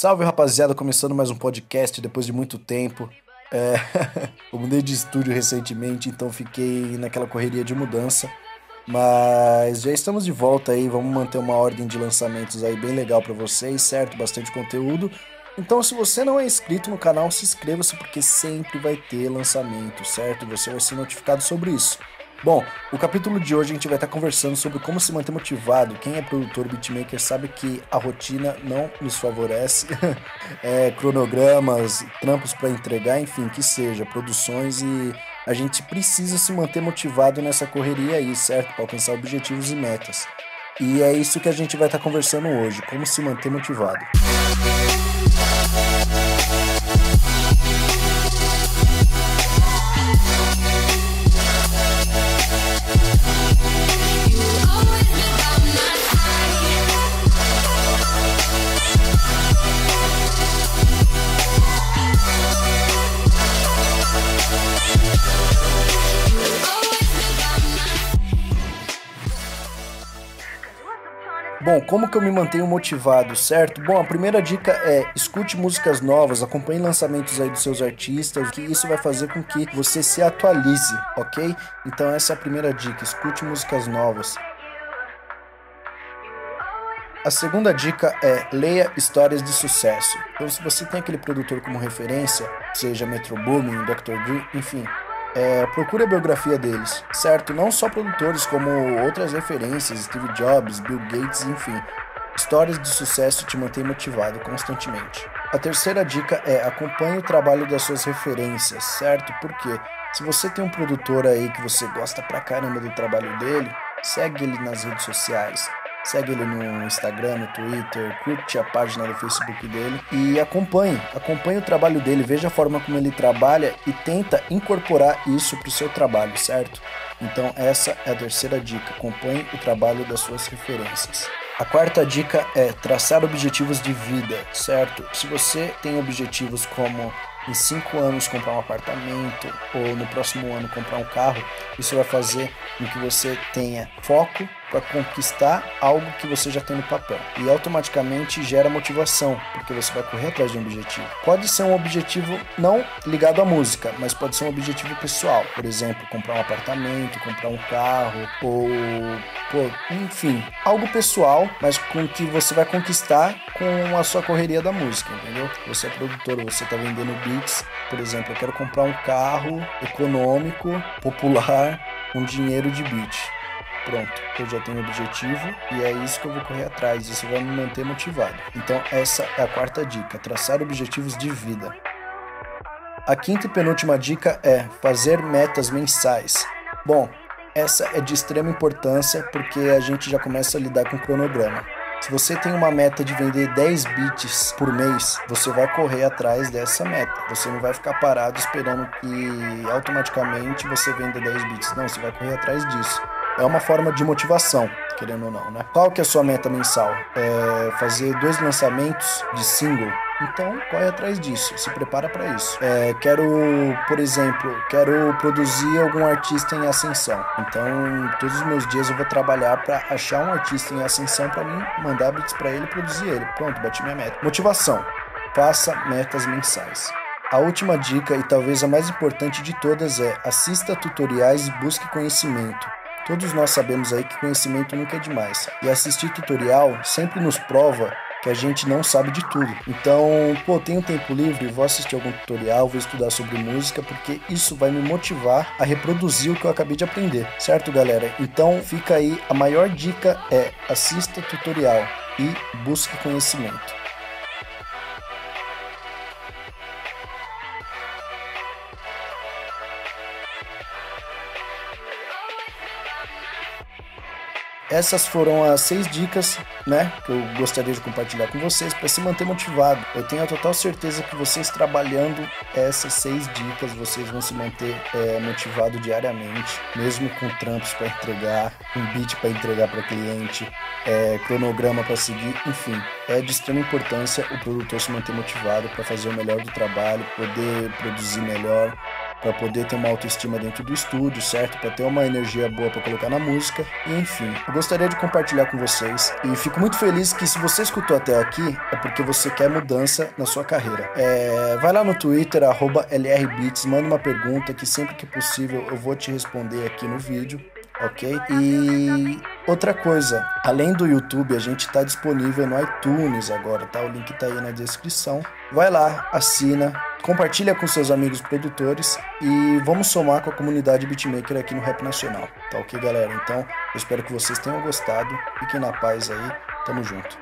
Salve rapaziada, começando mais um podcast depois de muito tempo. É... eu mudei de estúdio recentemente, então fiquei naquela correria de mudança. Mas já estamos de volta aí, vamos manter uma ordem de lançamentos aí bem legal para vocês, certo? Bastante conteúdo. Então, se você não é inscrito no canal, se inscreva-se porque sempre vai ter lançamento, certo? Você vai ser notificado sobre isso. Bom, o capítulo de hoje a gente vai estar conversando sobre como se manter motivado. Quem é produtor beatmaker sabe que a rotina não nos favorece. é, cronogramas, trampos para entregar, enfim, que seja, produções e a gente precisa se manter motivado nessa correria aí, certo? Para alcançar objetivos e metas. E é isso que a gente vai estar conversando hoje, como se manter motivado. Bom, como que eu me mantenho motivado, certo? Bom, a primeira dica é escute músicas novas, acompanhe lançamentos aí dos seus artistas, que isso vai fazer com que você se atualize, ok? Então essa é a primeira dica, escute músicas novas. A segunda dica é leia histórias de sucesso. Então, se você tem aquele produtor como referência, seja Metro Boomin, Dr. Dre, enfim, é, procure a biografia deles, certo? Não só produtores, como outras referências, Steve Jobs, Bill Gates, enfim. Histórias de sucesso te mantêm motivado constantemente. A terceira dica é acompanhe o trabalho das suas referências, certo? Porque se você tem um produtor aí que você gosta pra caramba do trabalho dele, segue ele nas redes sociais, Segue ele no Instagram, no Twitter, curte a página do Facebook dele e acompanhe, acompanhe o trabalho dele, veja a forma como ele trabalha e tenta incorporar isso para o seu trabalho, certo? Então essa é a terceira dica, acompanhe o trabalho das suas referências. A quarta dica é traçar objetivos de vida, certo? Se você tem objetivos como em cinco anos comprar um apartamento ou no próximo ano comprar um carro, isso vai fazer com que você tenha foco para conquistar algo que você já tem no papel. E automaticamente gera motivação, porque você vai correr atrás de um objetivo. Pode ser um objetivo não ligado à música, mas pode ser um objetivo pessoal. Por exemplo, comprar um apartamento, comprar um carro, ou, pô, enfim, algo pessoal, mas com que você vai conquistar com a sua correria da música, entendeu? Você é produtor, você está vendendo beats, por exemplo, eu quero comprar um carro econômico, popular, com dinheiro de beat pronto, eu já tenho objetivo e é isso que eu vou correr atrás, isso vai me manter motivado. Então, essa é a quarta dica: traçar objetivos de vida. A quinta e penúltima dica é fazer metas mensais. Bom, essa é de extrema importância porque a gente já começa a lidar com o cronograma. Se você tem uma meta de vender 10 bits por mês, você vai correr atrás dessa meta. Você não vai ficar parado esperando que automaticamente você venda 10 bits. Não, você vai correr atrás disso é uma forma de motivação, querendo ou não, né? Qual que é a sua meta mensal? É fazer dois lançamentos de single. Então, corre atrás disso, se prepara para isso. É, quero, por exemplo, quero produzir algum artista em ascensão. Então, todos os meus dias eu vou trabalhar para achar um artista em ascensão para mim, mandar beats para ele, produzir ele. Pronto, bati minha meta. Motivação. Faça metas mensais. A última dica e talvez a mais importante de todas é assista tutoriais e busque conhecimento. Todos nós sabemos aí que conhecimento nunca é demais. E assistir tutorial sempre nos prova que a gente não sabe de tudo. Então, pô, tenho tempo livre, vou assistir algum tutorial, vou estudar sobre música, porque isso vai me motivar a reproduzir o que eu acabei de aprender, certo, galera? Então, fica aí, a maior dica é assista tutorial e busque conhecimento. Essas foram as seis dicas, né, que eu gostaria de compartilhar com vocês para se manter motivado. Eu tenho a total certeza que vocês trabalhando essas seis dicas, vocês vão se manter é, motivado diariamente, mesmo com trampos para entregar, um beat para entregar para cliente, é, cronograma para seguir, enfim, é de extrema importância o produtor se manter motivado para fazer o melhor do trabalho, poder produzir melhor para poder ter uma autoestima dentro do estúdio, certo? Para ter uma energia boa para colocar na música. Enfim, eu gostaria de compartilhar com vocês e fico muito feliz que se você escutou até aqui é porque você quer mudança na sua carreira. É, vai lá no Twitter @lrbeats, manda uma pergunta que sempre que possível eu vou te responder aqui no vídeo ok? E outra coisa, além do YouTube, a gente está disponível no iTunes agora, tá? O link tá aí na descrição. Vai lá, assina, compartilha com seus amigos produtores e vamos somar com a comunidade beatmaker aqui no Rap Nacional, tá ok, galera? Então, eu espero que vocês tenham gostado. Fiquem na paz aí, tamo junto.